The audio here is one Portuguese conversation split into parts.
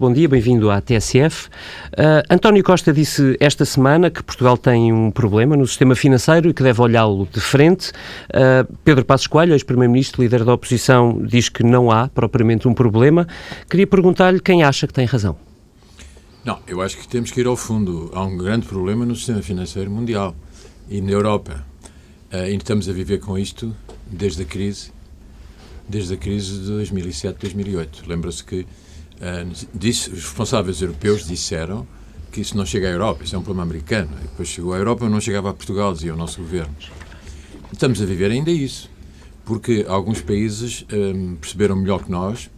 bom dia, bem-vindo à TSF. Uh, António Costa disse esta semana que Portugal tem um problema no sistema financeiro e que deve olhá-lo de frente. Uh, Pedro Passos Coelho, ex-primeiro-ministro, líder da oposição, diz que não há propriamente um problema. Queria perguntar-lhe quem acha que tem razão. Não, eu acho que temos que ir ao fundo. Há um grande problema no sistema financeiro mundial e na Europa. Uh, e estamos a viver com isto desde a crise, desde a crise de 2007, 2008. Lembra-se que disse, os responsáveis europeus disseram que isso não chega à Europa, isso é um problema americano. E depois chegou à Europa, não chegava a Portugal, dizia o nosso governo. Estamos a viver ainda isso, porque alguns países um, perceberam melhor que nós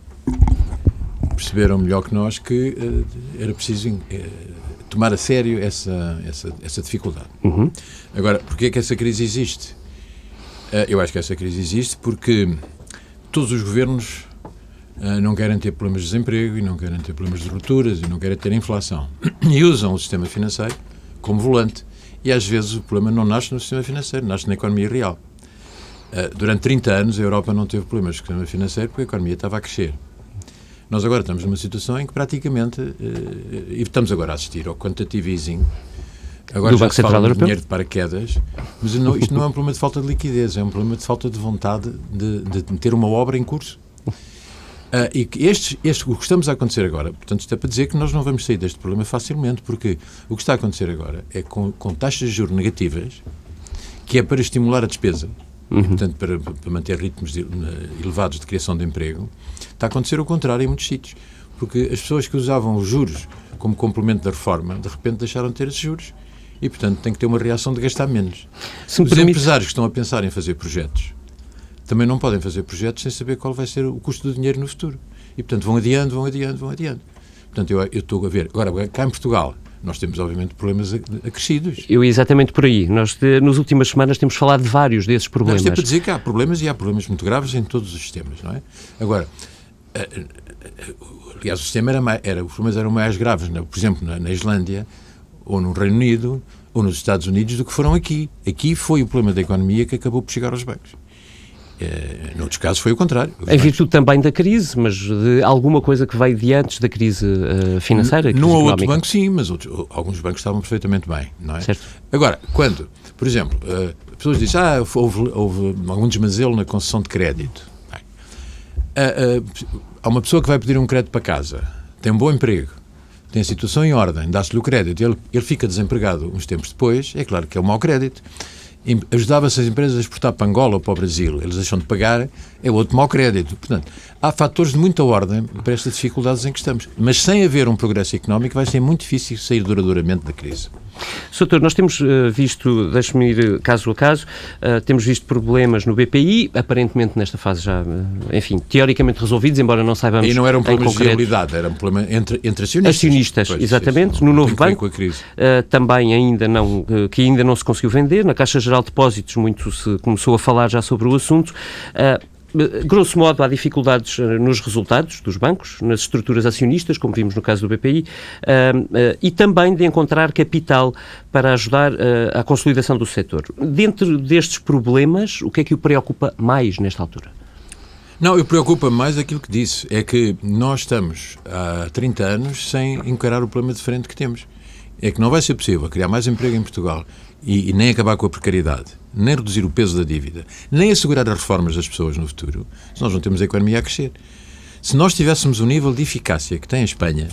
perceberam melhor que nós que uh, era preciso uh, tomar a sério essa, essa, essa dificuldade. Uhum. Agora, porquê é que essa crise existe? Uh, eu acho que essa crise existe porque todos os governos não querem ter problemas de desemprego e não querem ter problemas de rupturas e não querem ter inflação. E usam o sistema financeiro como volante. E às vezes o problema não nasce no sistema financeiro, nasce na economia real. durante 30 anos a Europa não teve problemas com o sistema financeiro porque a economia estava a crescer. Nós agora estamos numa situação em que praticamente, uh, e estamos agora a assistir ao quantitative easing, agora Do já Banco se fala de dinheiro de paraquedas, mas não, isto não é um problema de falta de liquidez, é um problema de falta de vontade de, de ter uma obra em curso. Uh, e que este, este, o que estamos a acontecer agora, portanto, isto é para dizer que nós não vamos sair deste problema facilmente, porque o que está a acontecer agora é com, com taxas de juros negativas, que é para estimular a despesa, uhum. e, portanto, para, para, manter ritmos de, elevados de criação de emprego, está a acontecer o contrário em muitos sítios. Porque as pessoas que usavam os juros como complemento da reforma, de repente deixaram de ter esses juros e, portanto, tem que ter uma reação de gastar menos. Se Os permite... empresários que estão a pensar em fazer projetos também não podem fazer projetos sem saber qual vai ser o custo do dinheiro no futuro. E, portanto, vão adiando, vão adiando, vão adiando. Portanto, eu, eu estou a ver. Agora, cá em Portugal, nós temos, obviamente, problemas acrescidos. Eu exatamente por aí. Nós, de, nas últimas semanas, temos falado de vários desses problemas. Não, isto é para dizer que há problemas e há problemas muito graves em todos os sistemas, não é? Agora, eh, eh, aliás, o sistema era, mais, era os problemas eram mais graves? É? por exemplo, na, na Islândia, ou no Reino Unido, ou nos Estados Unidos, do que foram aqui. Aqui foi o problema da economia que acabou por chegar aos bancos. Uh, noutros casos foi o contrário. Em virtude também da crise, mas de alguma coisa que veio de antes da crise uh, financeira? Crise Num ou outro banco, sim, mas outros, alguns bancos estavam perfeitamente bem, não é? Certo. Agora, quando, por exemplo, uh, pessoas dizem, ah, houve, houve algum desmazelo na concessão de crédito. há uma pessoa que vai pedir um crédito para casa, tem um bom emprego, tem a situação em ordem, dá-se-lhe o crédito, ele, ele fica desempregado uns tempos depois, é claro que é um mau crédito ajudava-se as empresas a exportar para Angola ou para o Brasil, eles deixam de pagar, é outro mau crédito. Portanto, há fatores de muita ordem para estas dificuldades em que estamos. Mas sem haver um progresso económico vai ser muito difícil sair duradouramente da crise. Soutor, nós temos uh, visto, deixe-me ir caso a caso, uh, temos visto problemas no BPI, aparentemente nesta fase já, enfim, teoricamente resolvidos, embora não saibamos. E não era um problema de viabilidade, era um problema entre, entre acionistas. Acionistas, pois, exatamente. Isso, no novo banco, também ainda não, que ainda não se conseguiu vender. Na Caixa Geral de Depósitos, muito se começou a falar já sobre o assunto. Grosso modo, há dificuldades eh, nos resultados dos bancos, nas estruturas acionistas, como vimos no caso do BPI, e também de encontrar capital para ajudar eh, à consolidação do setor. Dentro destes problemas, o que é que o preocupa mais nesta altura? Não, eu preocupa mais aquilo que disse, é que nós estamos há 30 anos sem encarar o problema de frente que temos. É que não vai ser possível criar mais emprego em Portugal e, e nem acabar com a precariedade nem reduzir o peso da dívida, nem assegurar as reformas das pessoas no futuro, se nós não temos a economia a crescer. Se nós tivéssemos o nível de eficácia que tem a Espanha,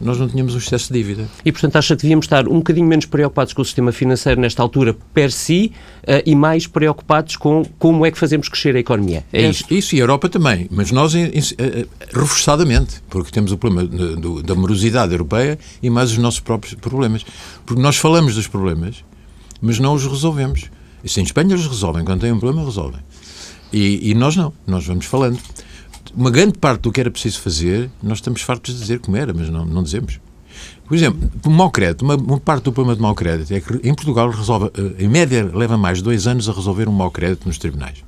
nós não tínhamos um excesso de dívida. E, portanto, acha que devíamos estar um bocadinho menos preocupados com o sistema financeiro nesta altura, per si, uh, e mais preocupados com como é que fazemos crescer a economia? É, é isto? Isso, e a Europa também, mas nós uh, reforçadamente, porque temos o problema do, da morosidade europeia e mais os nossos próprios problemas. Porque nós falamos dos problemas, mas não os resolvemos. Isso em Espanha eles resolvem, quando têm um problema, resolvem. E, e, nós não, nós vamos falando. Uma grande parte do que era preciso fazer, nós estamos fartos de dizer como era, mas não, não dizemos. Por exemplo, o mau crédito, uma, uma, parte do problema do mau crédito é que em Portugal resolve, eh, em média, leva mais de dois anos a resolver um mau crédito nos tribunais.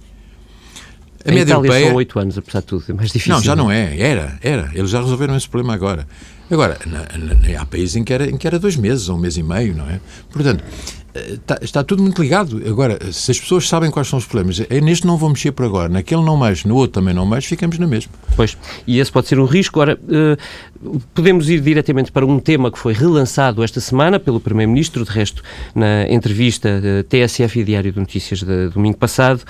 A em média Itália europeia... são oito anos, apesar de tudo, é mais difícil. Não, já não é, era, era. Eles já resolveram esse problema agora. Agora, na, na, há países em que, era, em que era dois meses ou um mês e meio, não é? Portanto, Está, está, tudo muito ligado. Agora, se as pessoas sabem quais são os problemas, é neste não vou mexer por agora, naquele não mais, no outro também não mais, ficamos na mesma. Pois, e esse pode ser um risco. Ora, uh, podemos ir diretamente para um tema que foi relançado esta semana pelo Primeiro-Ministro, de resto, na entrevista uh, TSF e Diário de Notícias de domingo passado,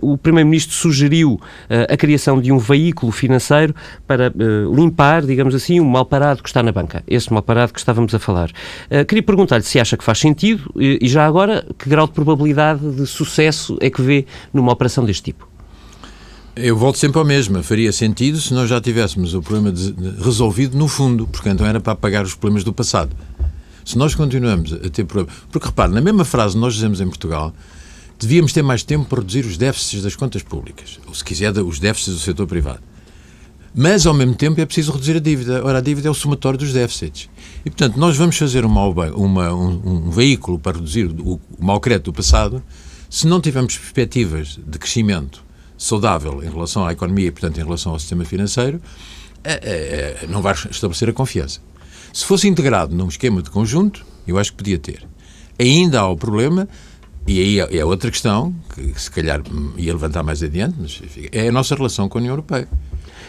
o Primeiro-Ministro sugeriu a criação de um veículo financeiro para limpar, digamos assim, o mal parado que está na banca. Esse mal parado que estávamos a falar. queria perguntar-lhe se acha que faz sentido e já agora, que grau de probabilidade de sucesso é que vê numa operação deste tipo? Eu volto sempre ao mesmo. Faria sentido se nós já tivéssemos o problema de, de, resolvido no fundo, porque então era para apagar os problemas do passado. Se nós continuamos a ter problemas. Porque repare, na mesma frase nós dizemos em Portugal, devíamos ter mais tempo para reduzir os déficits das contas públicas, ou se quiser, os déficits do setor privado. Mas, ao mesmo tempo, é preciso reduzir a dívida. Ora, a dívida é o somatório dos déficits. E, portanto, nós vamos fazer uma, uma, um, um, veículo para reduzir o, o mau crédito do passado se não tivermos perspectivas de crescimento saudável em relação à economia e, portanto, em relação ao sistema financeiro, é, é, é, não vai estabelecer a confiança. Se fosse integrado num esquema de conjunto, eu acho que podia ter. Ainda há o problema, e aí é, é outra questão, que se calhar ia levantar mais adiante, mas é a nossa relação com a União Europeia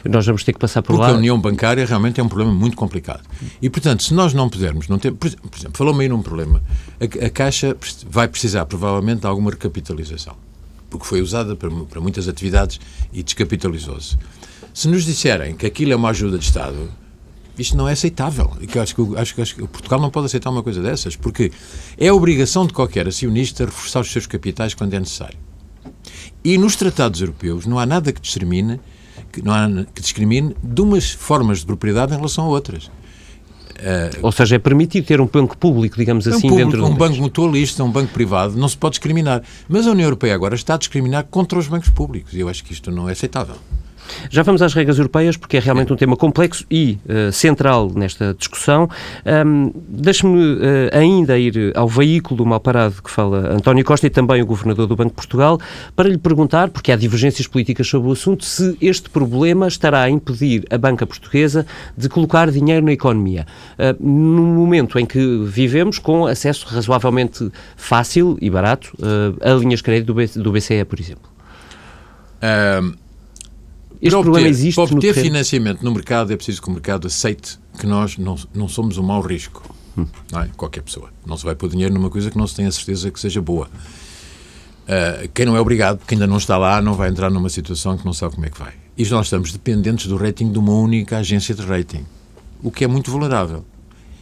nós vamos ter que passar por Porque lá. Porque a união bancária realmente é um problema muito complicado. E, portanto, se nós não pudermos, não ter, por exemplo, falou-me aí num problema, a, a, Caixa vai precisar provavelmente de alguma recapitalização, porque foi usada para, para muitas atividades e descapitalizou-se. Se nos disserem que aquilo é uma ajuda de Estado, isto não é aceitável. Eu acho, que, acho, acho que Portugal não pode aceitar uma coisa dessas, porque é a obrigação de qualquer acionista reforçar os seus capitais quando é necessário. E nos tratados europeus não há nada que discrimine que, não há, que discrimine de umas formas de propriedade em relação a outras. Uh, Ou seja, é permitido ter um banco público, digamos assim, um público, dentro de um, um banco mutualista, um banco privado, não se pode discriminar. Mas a União Europeia agora está a discriminar contra os bancos públicos e eu acho que isto não é aceitável. Já vamos às regras europeias, porque é realmente um tema complexo e uh, central nesta discussão. Um, Deixe-me uh, ainda ir ao veículo do mal parado que fala António Costa e também o Governador do Banco de Portugal, para lhe perguntar, porque há divergências políticas sobre o assunto, se este problema estará a impedir a banca portuguesa de colocar dinheiro na economia. Uh, no momento em que vivemos com acesso razoavelmente fácil e barato a linhas de crédito do, BCE, por exemplo. Um este para problema obter, existe para obter financiamento no mercado é preciso que o mercado aceite que nós não, não somos um mau risco. Hum. É? Qualquer pessoa. Não se vai pôr dinheiro numa coisa que não se tem a certeza que seja boa. Uh, quem não é obrigado, quem ainda não está lá, não vai entrar numa situação que não sabe como é que vai. E nós estamos dependentes do rating de uma única agência de rating, o que é muito vulnerável.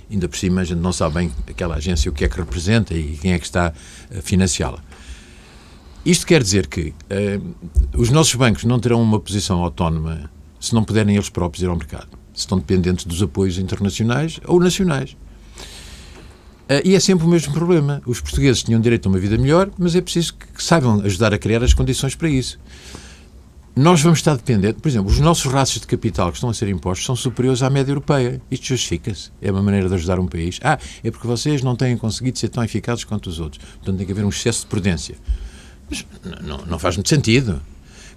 Ainda por cima, a gente não sabe bem aquela agência o que é que representa e quem é que está a financiá-la. Isto quer dizer que uh, os nossos bancos não terão uma posição autónoma se não puderem eles próprios ir ao mercado. Se estão dependentes dos apoios internacionais ou nacionais. Uh, e é sempre o mesmo problema. Os portugueses tinham direito a uma vida melhor, mas é preciso que, que saibam ajudar a criar as condições para isso. Nós vamos estar dependentes, por exemplo, os nossos raços de capital que estão a ser impostos são superiores à média europeia. Isto justifica-se. É uma maneira de ajudar um país. Ah, é porque vocês não têm conseguido ser tão eficazes quanto os outros. Portanto, tem que haver um excesso de prudência. Mas não, não faz muito sentido.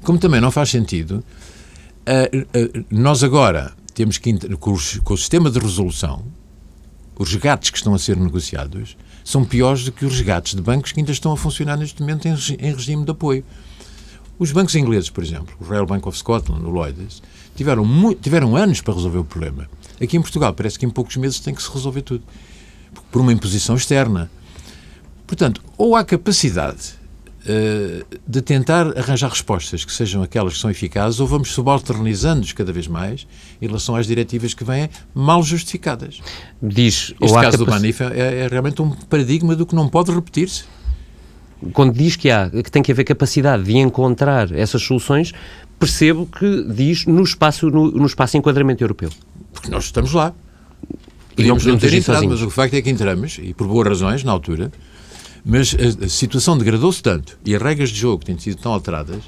Como também não faz sentido, uh, uh, nós agora temos que, com, com o sistema de resolução, os resgates que estão a ser negociados são piores do que os resgates de bancos que ainda estão a funcionar neste momento em, em regime de apoio. Os bancos ingleses, por exemplo, o Royal Bank of Scotland, o Lloyds, tiveram, tiveram anos para resolver o problema. Aqui em Portugal parece que em poucos meses tem que se resolver tudo. Por uma imposição externa. Portanto, ou há capacidade de tentar arranjar respostas que sejam aquelas que são eficazes ou vamos subalternizando-nos cada vez mais em relação às diretivas que vêm mal justificadas. Diz, este caso do Manif é, é realmente um paradigma do que não pode repetir-se quando diz que há que tem que haver capacidade de encontrar essas soluções, percebo que diz no espaço no, no espaço enquadramento europeu. Porque nós estamos lá. Podíamos não ter entrado, sozinhos. mas o facto é que entramos, e por boas razões, na altura, mas a, situação degradou-se tanto e as regras de jogo têm sido tão alteradas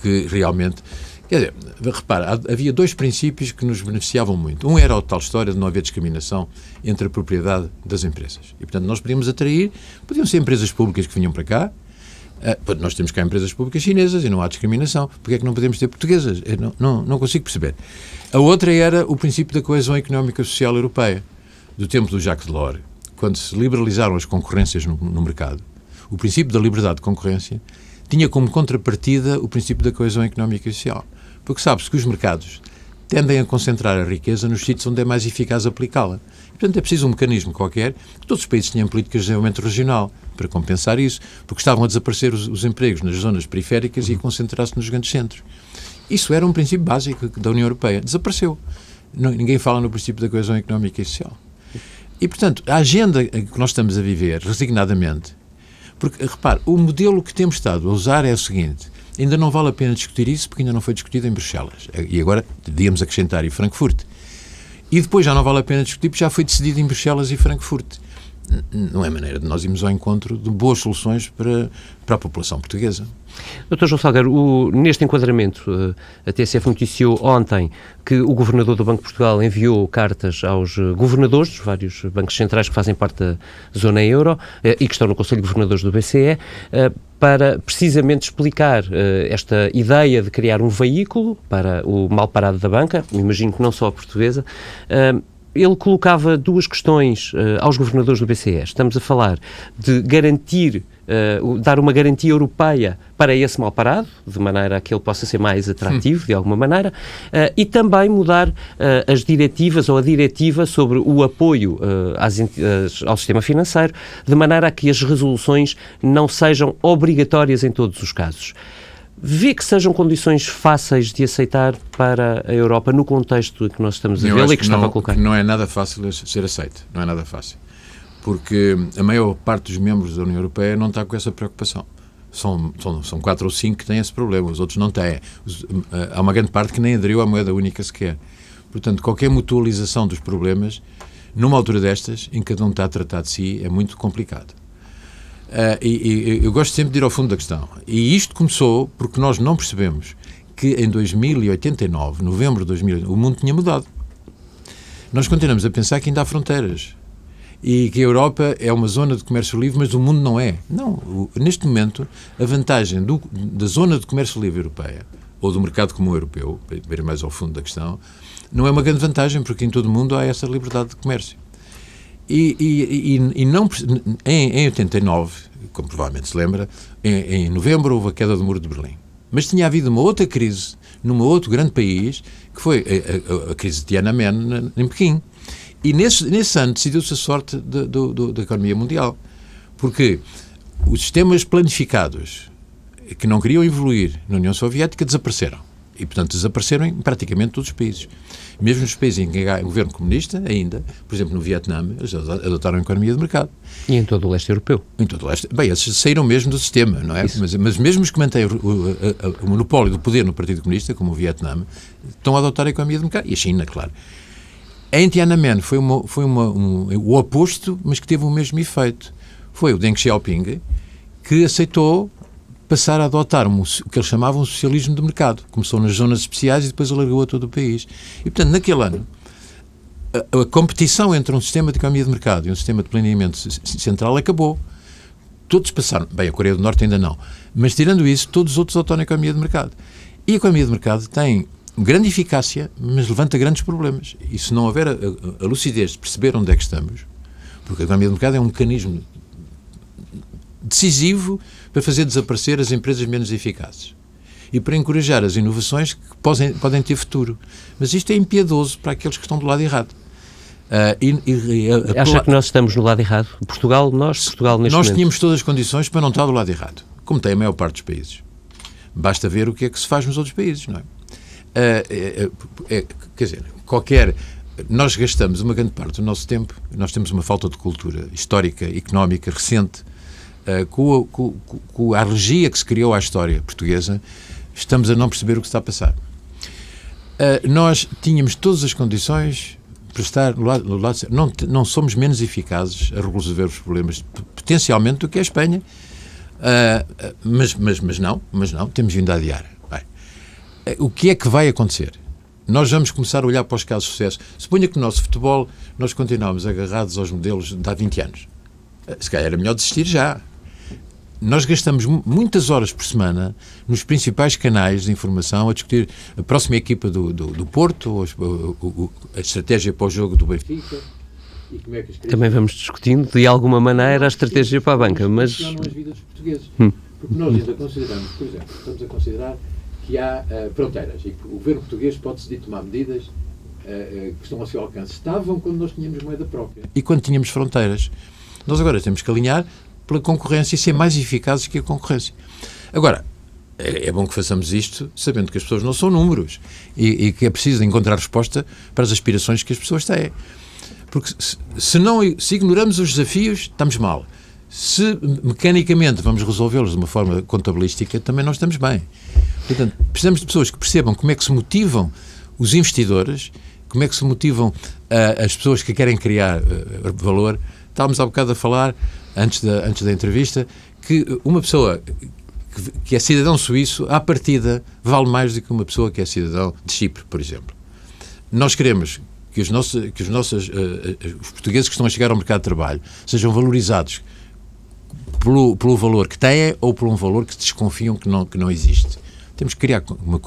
que realmente. Quer dizer, repara, havia dois princípios que nos beneficiavam muito. Um era a tal história de não haver discriminação entre a propriedade das empresas. E, portanto, nós podíamos atrair, podiam ser empresas públicas que vinham para cá, Uh, nós temos cá empresas públicas chinesas e não há discriminação. Porquê é que não podemos ter portuguesas? Eu não, não, não consigo perceber. A outra era o princípio da coesão económica social europeia, do tempo do Jacques Delors, quando se liberalizaram as concorrências no, no mercado. O princípio da liberdade de concorrência tinha como contrapartida o princípio da coesão económica e social. Porque sabe-se que os mercados tendem a concentrar a riqueza nos sítios onde é mais eficaz aplicá-la. Portanto, é preciso um mecanismo qualquer que todos os países tenham políticas de desenvolvimento regional para compensar isso, porque estavam a desaparecer os, os empregos nas zonas periféricas e a concentrar-se nos grandes centros. Isso era um princípio básico da União Europeia. Desapareceu. Não, ninguém fala no princípio da coesão económica e social. E, portanto, a agenda que nós estamos a viver, resignadamente, porque, repare, o modelo que temos estado a usar é o seguinte: ainda não vale a pena discutir isso porque ainda não foi discutido em Bruxelas. E agora, devíamos acrescentar, em Frankfurt. E depois já não vale a pena discutir porque já foi decidido em Bruxelas e Frankfurt. Não é maneira de nós irmos ao encontro de boas soluções para, para a população portuguesa. Dr. João Salgueiro, o, neste enquadramento, eh, a TSF noticiou ontem que o Governador do Banco de Portugal enviou cartas aos eh, governadores dos vários bancos centrais que fazem parte da zona euro eh, e que estão no Conselho de Governadores do BCE para precisamente explicar esta ideia de criar um veículo para o mal parado da banca, imagino que não só a portuguesa, ele colocava duas questões uh, aos governadores do BCE. Estamos a falar de garantir, uh, dar uma garantia europeia para esse mal parado, de maneira a que ele possa ser mais atrativo, de alguma maneira, uh, e também mudar as diretivas ou a diretiva sobre o apoio às, ao sistema financeiro, de maneira a que as resoluções não sejam obrigatórias em todos os casos. Vê que sejam condições fáceis de aceitar para a Europa no contexto que nós estamos a ver e que, estava não, a colocar? Não é nada fácil ser aceito. Não é nada fácil. Porque a maior parte dos membros da União Europeia não está com essa preocupação. São, são, são quatro ou cinco que têm esse problema, os outros não têm. Há uma grande parte que nem aderiu à moeda única sequer. Portanto, qualquer mutualização dos problemas, numa altura destas, em que cada um está a tratar de si, é muito complicado. Uh, e, eu gosto sempre de ir ao fundo da questão. E isto começou porque nós não percebemos que em 2089, novembro de 2089, o mundo tinha mudado. Nós continuamos a pensar que ainda há fronteiras e que a Europa é uma zona de comércio livre, mas o mundo não é. Não. Neste momento, a vantagem do, da zona de comércio livre europeia, ou do mercado comum europeu, para ir mais ao fundo da questão, não é uma grande vantagem, porque em todo o mundo há essa liberdade de comércio. E, e, e, não, em, em 89, como provavelmente se lembra, em, em novembro houve a queda do Muro de Berlim. Mas tinha havido uma outra crise num outro grande país, que foi a, a, a crise de Tiananmen em Pequim. E nesse, nesse ano decidiu-se a sorte de, da economia mundial. Porque os sistemas planificados que não queriam evoluir na União Soviética desapareceram. E, portanto, desapareceram em praticamente todos os países. Mesmo nos países em que há governo comunista, ainda, por exemplo, no Vietnã, eles adotaram a economia de mercado. E em todo o leste europeu? Em todo o leste. Bem, esses saíram mesmo do sistema, não é? Mas, mas, mesmo os que mantêm o, o, o, monopólio do poder no Partido Comunista, como o Vietnã, estão a adotar a economia de mercado. E a China, claro. Em Tiananmen foi, uma, foi uma, um, o oposto, mas que teve o mesmo efeito. Foi o Deng Xiaoping que aceitou passar a adotar um, o que eles chamavam de socialismo de mercado. Começou nas zonas especiais e depois alargou a todo o país. E, portanto, naquele ano, a, a competição entre um sistema de economia de mercado e um sistema de planeamento central acabou. Todos passaram. Bem, a Coreia do Norte ainda não. Mas, tirando isso, todos os outros adotam a economia de mercado. E a economia de mercado tem grande eficácia, mas levanta grandes problemas. E se não houver a, a, a lucidez de perceber onde é que estamos, porque a economia de mercado é um mecanismo decisivo para fazer desaparecer as empresas menos eficazes e para encorajar as inovações que podem, podem ter futuro. Mas isto é impiedoso para aqueles que estão do lado errado. Uh, e, e, a, a, Acha que nós estamos no lado errado? Portugal, nós, Portugal neste Nós momento. tínhamos todas as condições para não estar do lado errado, como tem a maior parte dos países. Basta ver o que é que se faz nos outros países, não é? Uh, é, é, quer dizer, qualquer. Nós gastamos uma grande parte do nosso tempo, nós temos uma falta de cultura histórica, económica, recente, uh, com, a, com, com, a que se criou à história portuguesa, estamos a não perceber o que está a passar. Uh, nós tínhamos todas as condições para estar no lado, no lado não, não somos menos eficazes a resolver os problemas potencialmente do que a Espanha, uh, mas, mas, mas não, mas não, temos vindo a adiar. Bem, o que é que vai acontecer? Nós vamos começar a olhar para os casos de sucesso. Suponha que no nosso futebol nós continuamos agarrados aos modelos de há 20 anos. Se calhar era melhor desistir já nós gastamos muitas horas por semana nos principais canais de informação a discutir a próxima equipa do, do, do Porto, a, a, estratégia para o jogo do Benfica. É Também vamos discutindo, de alguma maneira, a estratégia para a banca, mas... Não as vidas dos portugueses. Hum. Porque nós ainda consideramos, por exemplo, estamos a considerar que há uh, fronteiras e que o governo português pode decidir tomar medidas uh, uh, que estão ao seu alcance. Estavam quando nós tínhamos moeda própria. E quando tínhamos fronteiras. Nós agora temos que alinhar pela concorrência e ser mais eficazes que a concorrência. Agora, é, é, bom que façamos isto sabendo que as pessoas não são números e, e, que é preciso encontrar resposta para as aspirações que as pessoas têm. Porque se, se, não, se ignoramos os desafios, estamos mal. Se mecanicamente vamos resolvê-los de uma forma contabilística, também não estamos bem. Portanto, precisamos de pessoas que percebam como é que se motivam os investidores, como é que se motivam uh, as pessoas que querem criar uh, valor. Estávamos há bocado a falar antes da, antes da entrevista, que uma pessoa que, que é cidadão suíço, à partida, vale mais do que uma pessoa que é cidadão de Chipre, por exemplo. Nós queremos que os, nossos, que os, nossos, uh, os portugueses que estão a chegar ao mercado de trabalho sejam valorizados pelo, pelo valor que têm ou por um valor que desconfiam que não, que não existe. Temos que criar uma,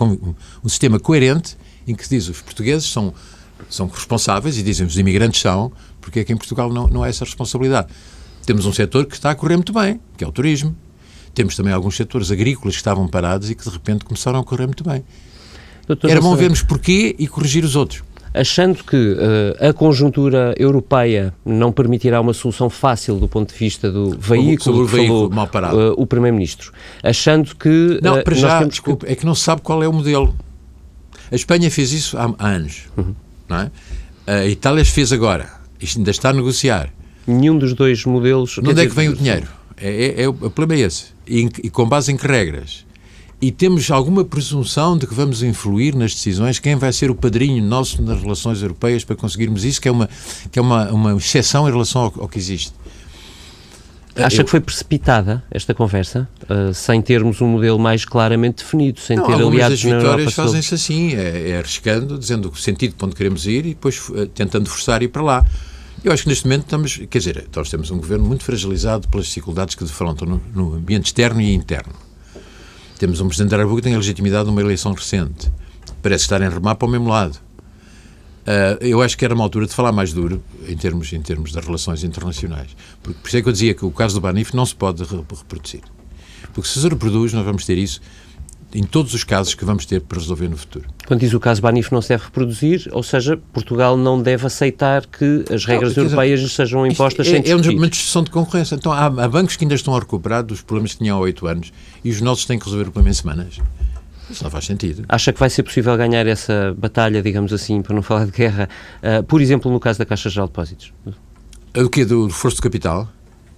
um sistema coerente em que se diz os portugueses são, são responsáveis e dizem os imigrantes são, porque é que em Portugal não, não há essa responsabilidade. Temos um setor que está a correr muito bem, que é o turismo. Temos também alguns setores agrícolas que estavam parados e que de repente começaram a correr muito bem. Doutor, Era bom vermos porquê e corrigir os outros. Achando que uh, a conjuntura europeia não permitirá uma solução fácil do ponto de vista do veículo, Sobre o veículo falou, mal parado. Uh, o Primeiro-Ministro, achando que. Uh, não, para já, desculpe, que... é que não se sabe qual é o modelo. A Espanha fez isso há, há anos, uhum. não é? A Itália fez agora, isto ainda está a negociar. Nenhum dos dois modelos. De onde dizer, é que vem o dinheiro? É, é, é, o problema é esse. E, e, com base em que regras? E temos alguma presunção de que vamos influir nas decisões? Quem vai ser o padrinho nosso nas relações europeias para conseguirmos isso? Que é uma, que é uma, uma exceção em relação ao, ao que existe. Acha Eu... que foi precipitada esta conversa, uh, sem termos um modelo mais claramente definido, sem não, ter aliados das vitórias fazem-se assim, é, é, arriscando, dizendo o sentido para onde queremos ir e depois uh, tentando forçar ir para lá. Eu acho que neste momento estamos, quer dizer, nós temos um governo muito fragilizado pelas dificuldades que defrontam no, no ambiente externo e interno. Temos um Presidente da República que tem a legitimidade de uma eleição recente. Parece estar em remar para o mesmo lado. Uh, eu acho que era uma altura de falar mais duro em termos, em termos das relações internacionais. Porque, por isso é que eu dizia que o caso do Banif não se pode reproduzir. Porque se se reproduz, nós vamos ter isso em todos os casos que vamos ter para resolver no futuro. Quando diz o caso Banif não se deve reproduzir, ou seja, Portugal não deve aceitar que as regras não, europeias dizer, sejam impostas é, sem É uma discussão de concorrência. Então há, há, bancos que ainda estão a recuperar dos problemas que tinham há oito anos e os nossos têm que resolver o problema em semanas. Isso não faz sentido. Acha que vai ser possível ganhar essa batalha, digamos assim, para não falar de guerra, uh, por exemplo, no caso da Caixa Geral de Depósitos? O quê? Do reforço de capital?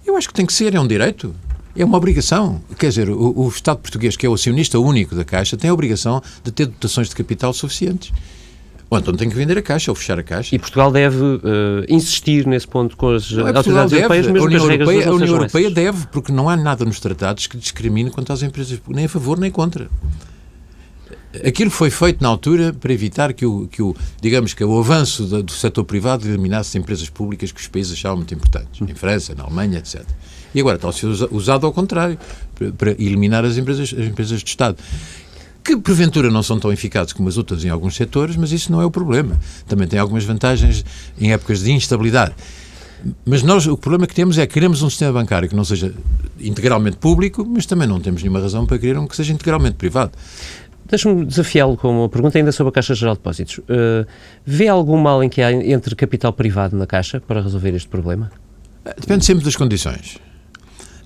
Eu acho que tem que ser, é um direito. É uma obrigação. Quer dizer, o, o, Estado português, que é o acionista único da Caixa, tem a obrigação de ter dotações de capital suficientes. Ou então tem que vender a Caixa ou fechar a Caixa. E Portugal deve uh, insistir nesse ponto com as não é autoridades deve. europeias, mesmo a União Europeia, a União Europeia deve, porque não há nada nos tratados que discrimine quanto às empresas, nem a favor nem contra. Aquilo foi feito na altura para evitar que o, que o digamos que o avanço do, do setor privado eliminasse empresas públicas que os países achavam muito importantes, em França, na Alemanha, etc. E agora está a ser usado ao contrário, para, para eliminar as empresas, as empresas de Estado que porventura não são tão eficazes como as outras em alguns setores, mas isso não é o problema. Também tem algumas vantagens em épocas de instabilidade. Mas nós, o problema que temos é que queremos um sistema bancário que não seja integralmente público, mas também não temos nenhuma razão para querer um que seja integralmente privado. Deixa-me desafiá-lo com uma pergunta ainda sobre a Caixa Geral de Depósitos. Uh, vê algum mal em que há entre capital privado na Caixa para resolver este problema? Depende sempre das condições.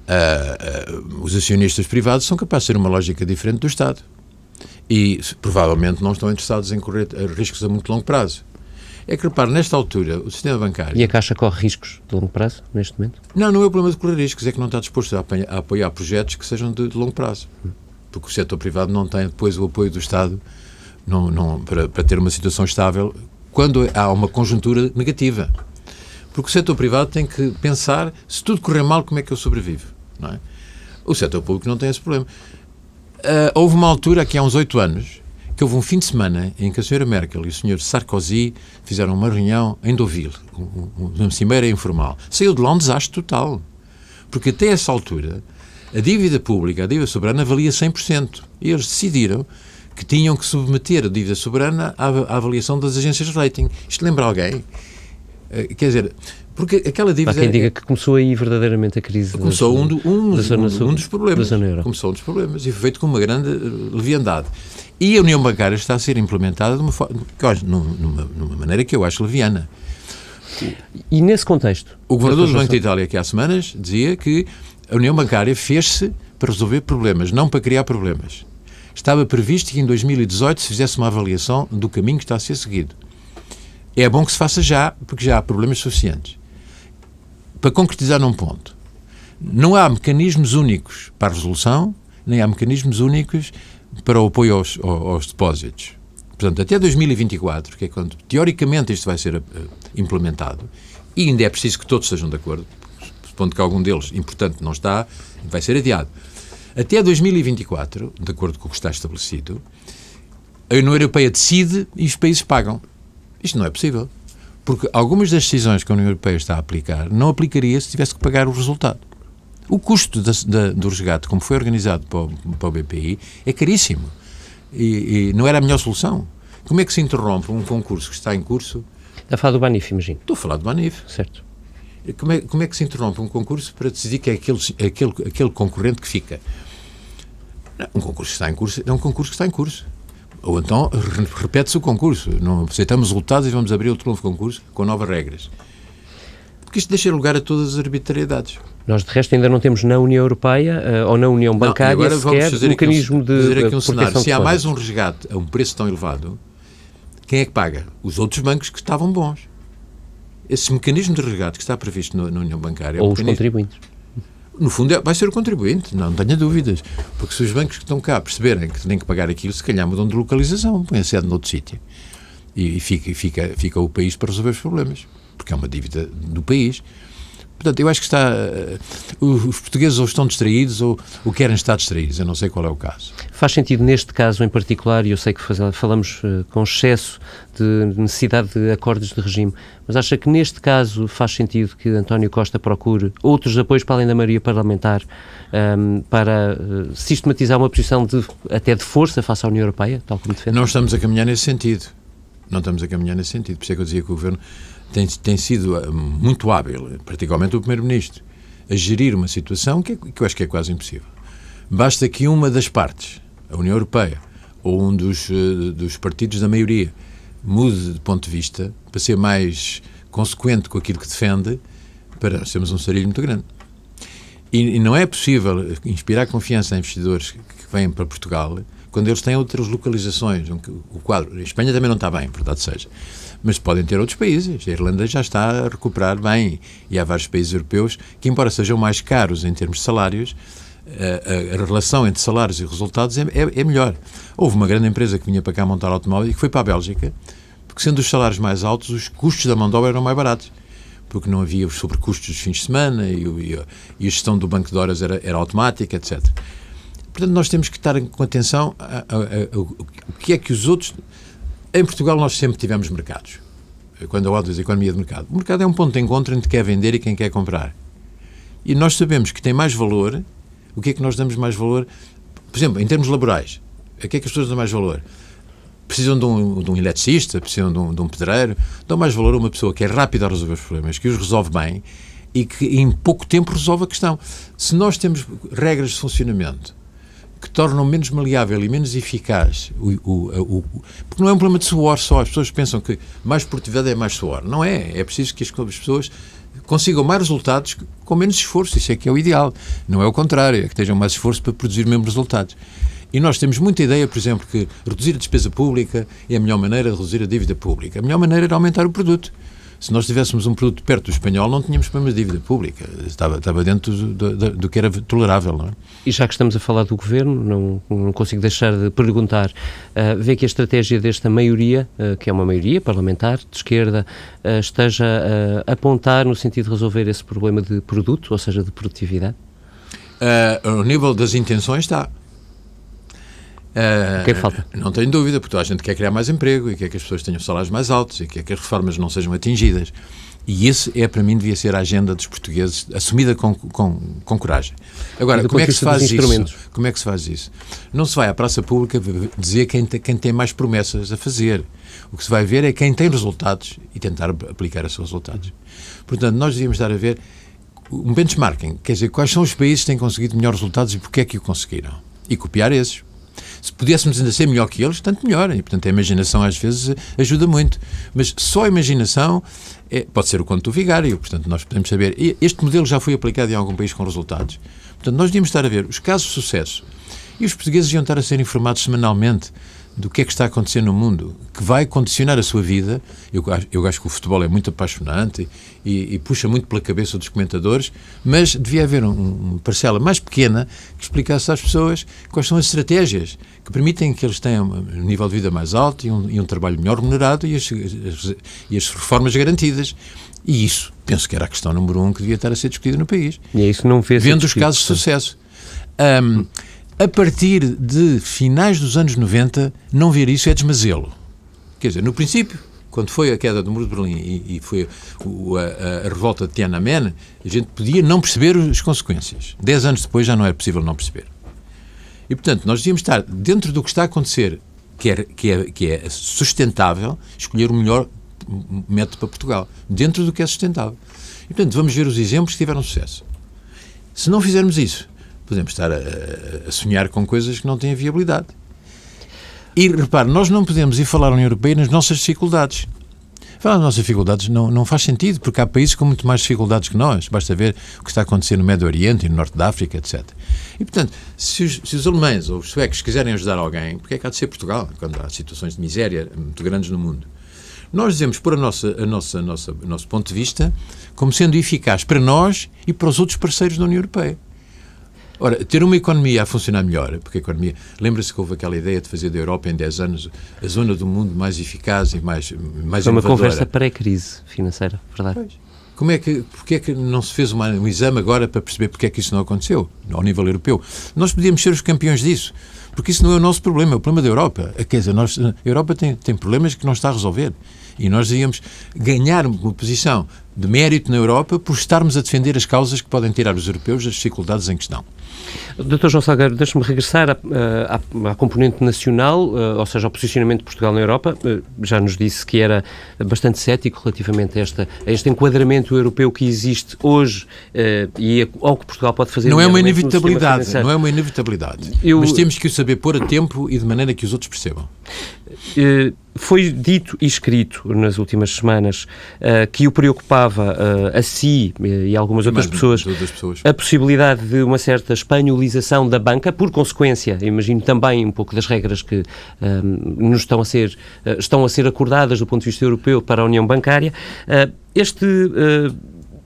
Uh, uh, os acionistas privados são capazes de ter uma lógica diferente do Estado. E provavelmente não estão interessados em correr riscos a muito longo prazo. É que, repare, nesta altura, o sistema bancário. E a Caixa corre riscos de longo prazo, neste momento? Não, não é o problema de correr riscos, é que não está disposto a, apanhar, a apoiar projetos que sejam de, de longo prazo. Hum porque o setor privado não tem depois o apoio do Estado não, não, para, para ter uma situação estável quando há uma conjuntura negativa. Porque o setor privado tem que pensar, se tudo correr mal, como é que eu sobrevivo? Não é? O setor público não tem esse problema. Uh, houve uma altura, aqui há uns oito anos, que houve um fim de semana em que a senhora Merkel e o senhor Sarkozy fizeram uma reunião em Deauville, uma cimeira informal. Saiu de lá um desastre total. Porque até essa altura A dívida pública, a dívida soberana, valia 100%. E eles decidiram que tinham que submeter a dívida soberana à, à avaliação das agências de rating. Isto lembra alguém? Eh, quer dizer, porque aquela dívida. Há quem diga que começou aí verdadeiramente a crise. Começou da, um, do, um, um, um, dos problemas. Começou um dos problemas e foi feito com uma grande eh, leviandade. E a União Bancária está a ser implementada de uma, forma, numa, numa maneira que eu acho leviana. E nesse contexto? O governador do Banco de Itália, que há semanas, dizia que a União Bancária fez-se para resolver problemas, não para criar problemas. Estava previsto que em 2018 se fizesse uma avaliação do caminho que está a ser seguido. É bom que se faça já, porque já há problemas suficientes. Para concretizar num ponto, não há mecanismos únicos para a resolução, nem há mecanismos únicos para o apoio aos, aos depósitos. Portanto, até 2024, que é quando teoricamente isto vai ser uh, implementado, e ainda é preciso que todos estejam de acordo, supondo que algum deles, importante, não está, vai ser adiado. Até 2024, de acordo com o que está estabelecido, a União Europeia decide e os países pagam. Isto não é possível. Porque algumas das decisões que a União Europeia está a aplicar não aplicaria se tivesse que pagar o resultado. O custo da, da, do resgate, como foi organizado para o, para o BPI, é caríssimo. E, e, não era a melhor solução. Como é que se interrompe um concurso que está em curso? Está a falar do Banif, imagino. Estou a falar do Banif. Certo. Como é, como é que se interrompe um concurso para decidir que é aquele, aquele, aquele concorrente que fica? Um concurso que está em curso é um concurso que está em curso. Ou então repete-se o concurso. Não aceitamos resultados e vamos abrir outro novo concurso com novas regras. Porque isto deixa lugar a todas as arbitrariedades. Nós, de resto, ainda não temos na União Europeia uh, ou na União Bancária não, sequer um mecanismo de fazer aqui um cenário. Se há mais um resgate a um preço tão elevado, quem é que paga? Os outros bancos que estavam bons. Esse mecanismo de resgate que está previsto na, União Bancária... Ou é um os contribuintes. No fundo, é, vai ser o contribuinte, não tenha dúvidas. Porque se os bancos que estão cá perceberem que têm que pagar aquilo, se calhar mudam de localização, põem a sede noutro sítio. E, e fica, fica, fica o país para resolver os problemas. Porque é uma dívida do país. Portanto, eu acho que está. Uh, os portugueses ou estão distraídos ou, ou querem estar distraídos. Eu não sei qual é o caso. Faz sentido neste caso em particular, e eu sei que faz, falamos uh, com excesso de necessidade de acordos de regime, mas acha que neste caso faz sentido que António Costa procure outros apoios para além da maioria parlamentar um, para uh, sistematizar uma posição de, até de força face à União Europeia, tal como defende? Não estamos a caminhar nesse sentido. Não estamos a caminhar nesse sentido. Por isso é que eu dizia que o Governo tem, tem sido uh, muito hábil, particularmente o Primeiro-Ministro, a gerir uma situação que, é, que eu acho que é quase impossível. Basta que uma das partes, a União Europeia, ou um dos, uh, dos partidos da maioria, mude de ponto de vista para ser mais consequente com aquilo que defende, para nós termos um sarilho muito grande. E, e, não é possível inspirar confiança a investidores que vêm para Portugal quando eles têm outras localizações. O quadro, a Espanha também não está bem, verdade seja. Mas podem ter outros países. A Irlanda já está a recuperar bem. E há vários países europeus que, embora sejam mais caros em termos de salários, a, a, relação entre salários e resultados é, é, é, melhor. Houve uma grande empresa que vinha para cá montar automóvel e que foi para a Bélgica, porque sendo os salários mais altos, os custos da mão de obra eram mais baratos. Porque não havia os sobrecustos dos fins de semana e, e, e a gestão do banco de horas era, era automática, etc. Portanto, nós temos que estar com atenção a, a, a, o que é que os outros. Em Portugal, nós sempre tivemos mercados. Quando eu falo da economia de mercado. O mercado é um ponto de encontro entre quem quer vender e quem quer comprar. E nós sabemos que tem mais valor. O que é que nós damos mais valor? Por exemplo, em termos laborais, a que é que as pessoas dão mais valor? Precisam de um, de um eletricista, precisam de um, de um pedreiro, dão mais valor a uma pessoa que é rápida a resolver os problemas, que os resolve bem e que em pouco tempo resolve a questão. Se nós temos regras de funcionamento que tornam menos maleável e menos eficaz o, o, o, porque não é um problema de suor só, as pessoas pensam que mais produtividade é mais suor. Não é, é preciso que as pessoas consigam mais resultados com menos esforço, isso é que é o ideal. Não é o contrário, é que tenham mais esforço para produzir mesmo resultados. E nós temos muita ideia, por exemplo, que reduzir a despesa pública é a melhor maneira de reduzir a dívida pública. A melhor maneira era aumentar o produto se nós tivéssemos um produto perto do espanhol, não tínhamos problemas de dívida pública. Estava, estava dentro do, do, do que era tolerável. Não é? E já que estamos a falar do governo, não, não consigo deixar de perguntar: uh, vê que a estratégia desta maioria, uh, que é uma maioria parlamentar de esquerda, uh, esteja a apontar no sentido de resolver esse problema de produto, ou seja, de produtividade? ao nível das intenções, está. Uh, que falta? Não tenho dúvida, porque toda a gente quer criar mais emprego e quer que as pessoas tenham salários mais altos e quer que as reformas não sejam atingidas. E esse é, para mim, devia ser a agenda dos portugueses, assumida com, com, com coragem. Agora, como é que se faz isso? Como é que se faz isso? Não se vai à praça pública dizer quem, tem, quem tem mais promessas a fazer. O que se vai ver é quem tem resultados e tentar aplicar esses resultados. Portanto, nós devíamos estar a ver um benchmarking, quer dizer, quais são os países que têm conseguido melhores resultados e porquê é que o conseguiram. E copiar esses. Se pudéssemos ainda ser melhor que eles, tanto melhor. E, portanto, a imaginação às vezes ajuda muito. Mas só a imaginação é, pode ser o conto do vigário. Portanto, nós podemos saber. Este modelo já foi aplicado em algum país com resultados. Portanto, nós devíamos estar a ver os casos de sucesso. E os portugueses deviam estar a ser informados semanalmente do que é que está a acontecer no mundo, que vai condicionar a sua vida. Eu, eu acho que o futebol é muito apaixonante e, e puxa muito pela cabeça dos comentadores, mas devia haver um, uma parcela mais pequena que explicasse às pessoas quais são as estratégias que permitem que eles tenham um nível de vida mais alto e um, e um trabalho melhor remunerado e as, as, e as reformas garantidas. E isso, penso que era a questão número um que devia estar a ser discutida no país. E é isso não fez Vendo os casos de sucesso. Um, a partir de finais dos anos 90, não ver isso é desmazê-lo. Quer dizer, no princípio, quando foi a queda do Muro de Berlim e, e foi o, a, a, revolta de Tiananmen, a gente podia não perceber as consequências. Dez anos depois já não era possível não perceber. E, portanto, nós devíamos estar dentro do que está a acontecer, que é, que é, que é sustentável, escolher o melhor método para Portugal, dentro do que é sustentável. E, portanto, vamos ver os exemplos que tiveram sucesso. Se não fizermos isso, podemos estar a, a, sonhar com coisas que não têm viabilidade. E repare, nós não podemos ir falar à União Europeia nas nossas dificuldades. Falar das nossas dificuldades não, não faz sentido, porque há países com muito mais dificuldades que nós. Basta ver o que está a acontecer no Médio Oriente e no Norte da África, etc. E, portanto, se os, se os alemães ou os suecos quiserem ajudar alguém, porque é que há de ser Portugal, quando há situações de miséria muito grandes no mundo? Nós dizemos por a nossa, a nossa, a nossa, o nosso ponto de vista como sendo eficaz para nós e para os outros parceiros da União Europeia. Ora, ter uma economia a funcionar melhor, porque a economia. Lembra-se que houve aquela ideia de fazer da Europa em 10 anos a zona do mundo mais eficaz e mais, mais Foi uma conversa pré-crise financeira, verdade? Pois. Como é que, porque é que não se fez uma, um exame agora para perceber porque é que isso não aconteceu ao nível europeu? Nós podíamos ser os campeões disso, porque isso não é o nosso problema, é o problema da Europa. Quer dizer, nós, a Europa tem, tem problemas que não está a resolver. E nós íamos ganhar uma posição de mérito na Europa por estarmos a defender as causas que podem tirar os europeus das dificuldades em questão. Dr. João Salgueiro, deixe-me regressar à, à, à, componente nacional, eh, ou seja, ao posicionamento de Portugal na Europa. Eh, já nos disse que era bastante cético relativamente a, esta, a este enquadramento europeu que existe hoje eh, e ao que Portugal pode fazer. Não é uma inevitabilidade, não é uma inevitabilidade. Eu... Mas temos que o saber pôr a tempo e de maneira que os outros percebam. Foi dito e escrito nas últimas semanas uh, que o preocupava uh, a si e algumas outras pessoas, pessoas, a possibilidade de uma certa espanholização da banca, por consequência, imagino também um pouco das regras que uh, nos estão a ser estão a ser acordadas do ponto de vista europeu para a União Bancária. este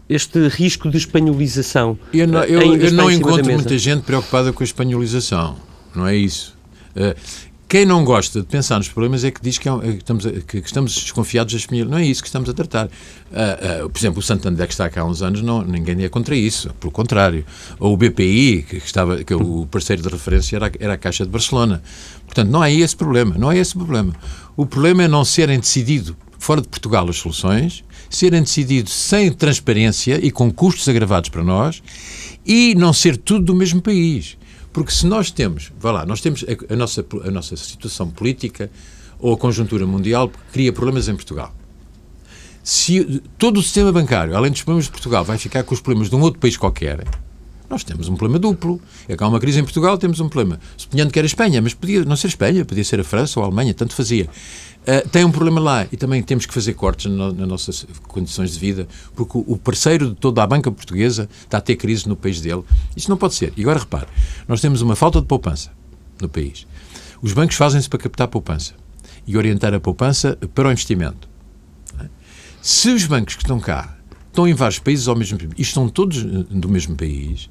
este risco de espanholização. Eu não, eu, eu não encontro muita gente preocupada com a espanholização. Não é isso. Quem não gosta de pensar nos problemas é que diz que, é, que, estamos, que estamos, desconfiados das famílias. Não é isso que estamos a tratar. Uh, uh, por exemplo, o Santander, que está cá há uns anos, não, ninguém é contra isso. Pelo contrário. Ou o BPI, que, estava, que o parceiro de referência era, era a Caixa de Barcelona. Portanto, não há esse problema. Não é esse problema. O problema é não serem decididos fora de Portugal as soluções, serem decididos sem transparência e com custos agravados para nós e não ser tudo do mesmo país. Porque se nós temos, vá lá, nós temos a, a, nossa, a nossa situação política ou a conjuntura mundial cria problemas em Portugal. Se todo o sistema bancário, além dos problemas de Portugal, vai ficar com os problemas de um outro país qualquer, nós temos um problema duplo. É que há uma crise em Portugal, temos um problema. Suponhando que era Espanha, mas podia não ser Espanha, podia ser a França ou a Alemanha, tanto fazia. Uh, tem um problema lá e também temos que fazer cortes nas nossas condições de vida, porque o parceiro de toda a banca portuguesa está a ter crise no país dele. Isso não pode ser. E agora repare, nós temos uma falta de poupança no país. Os bancos fazem-se para captar poupança e orientar a poupança para o investimento. Se os bancos que estão cá estão em vários países ao mesmo tempo e estão todos eh, do mesmo país,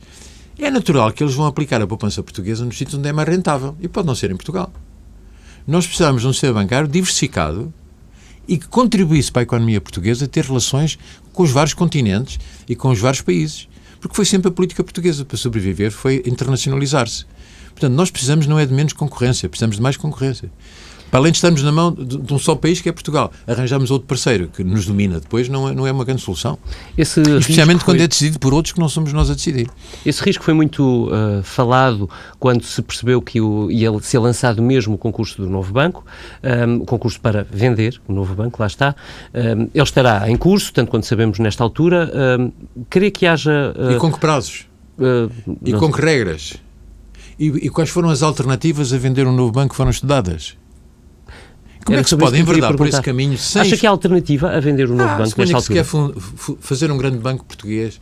é natural que eles vão aplicar a poupança portuguesa nos sítios onde é mais rentável. E pode não ser em Portugal. Nós precisamos de um sistema bancário diversificado e que contribuísse para a economia portuguesa ter relações com os vários continentes e com os vários países. Porque foi sempre a política portuguesa para sobreviver, foi internacionalizar-se. Portanto, nós precisamos não é de menos concorrência, precisamos de mais concorrência. Para além de estarmos na mão de, de um só país, que é Portugal, arranjamos outro parceiro que nos domina depois, não é, não é uma grande solução. Esse Especialmente quando foi... é decidido por outros que não somos nós a decidir. Esse risco foi muito uh, falado quando se percebeu que o, ia ser lançado mesmo o concurso do novo banco, um, o concurso para vender o novo banco, lá está. Um, ele estará em curso, tanto quanto sabemos nesta altura. Um, queria que haja. Uh, e com que prazos? Uh, e com que regras? E, e, quais foram as alternativas a vender um novo banco que foram estudadas? Como é que se pode enverdar por esse caminho sem... Acha que há alternativa a vender um novo ah, banco nesta que se quer fazer um grande banco português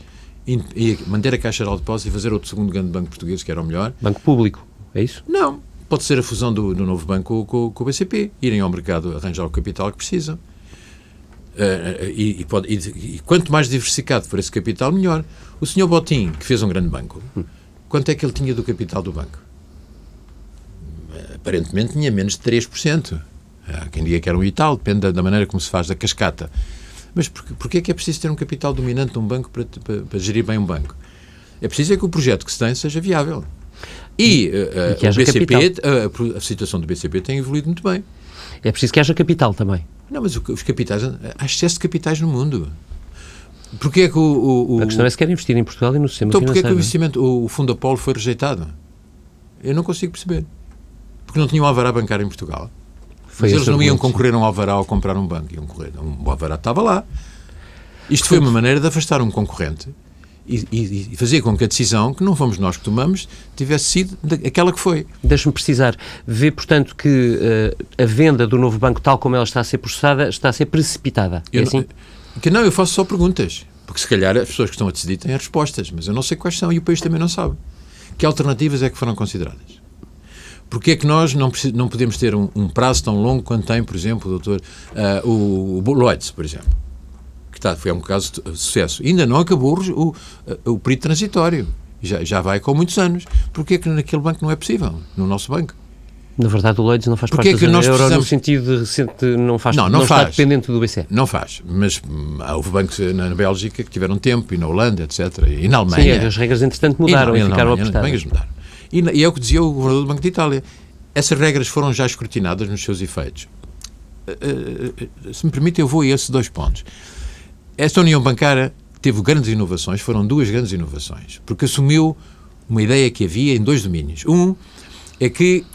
e manter a Caixa de Depósitos e fazer outro segundo grande banco português, que era o melhor... Banco público, é isso? Não. Pode ser a fusão do, do novo banco com, com, o BCP. Irem ao mercado arranjar o capital que precisam. Uh, e, e, pode, e, e, quanto mais diversificado for esse capital, melhor. O senhor Botim, que fez um grande banco, hum. quanto é que ele tinha do capital do banco? Aparentemente tinha menos de 3%. Há quem diga que era um e tal, depende da, maneira como se faz da cascata. Mas porquê, porquê é que é preciso ter um capital dominante de um banco para, para, para, gerir bem um banco? É preciso é que o projeto que se tem seja viável. E, uh, e o BCP, a, a, situação do BCP tem evoluído muito bem. É preciso que haja capital também. Não, mas os capitais, há excesso de capitais no mundo. Porquê é que o, o, A questão é se quer investir em Portugal e no sistema então, financeiro. Então porquê é que o investimento, o, o Fundo Apolo foi rejeitado? Eu não consigo perceber. Porque não tinha um alvará bancário em Portugal. Foi Mas eles não iam concorrer a um alvará ao comprar um banco, iam correr. Um alvará estava lá. Isto foi uma maneira de afastar um concorrente e, e, e, fazer com que a decisão, que não fomos nós que tomamos, tivesse sido aquela que foi. Deixe-me precisar. Vê, portanto, que uh, a venda do novo banco, tal como ela está a ser processada, está a ser precipitada. É assim? Não, que não, eu faço só perguntas. Porque se calhar as pessoas que estão a decidir têm as respostas, mas eu não sei quais são e o país também não sabe. Que alternativas é que foram consideradas? Porque é que nós não, não podemos ter um, um, prazo tão longo quanto tem, por exemplo, o doutor, uh, o, o Lloyds, por exemplo, que está, foi um caso de sucesso. Ainda não acabou o, o, o período transitório. Já, já vai com muitos anos. Porquê é que naquele banco não é possível? No nosso banco? Na verdade, o Lloyds não faz Porque parte é que da euro precisamos... no sentido de recente, não faz não, não, não faz. está dependente do BCE. Não faz, mas hum, houve bancos na, na Bélgica que tiveram tempo, e na Holanda, etc. E na Alemanha. Sim, as regras entretanto mudaram e, e ficaram apertadas. As mudaram. E, e é o que dizia o governador do Banco de Itália. Essas regras foram já escrutinadas nos seus efeitos. Eh, eh, se me permite, eu vou a esses dois pontos. Esta União Bancária teve grandes inovações, foram duas grandes inovações, porque assumiu uma ideia que havia em dois domínios. Um é que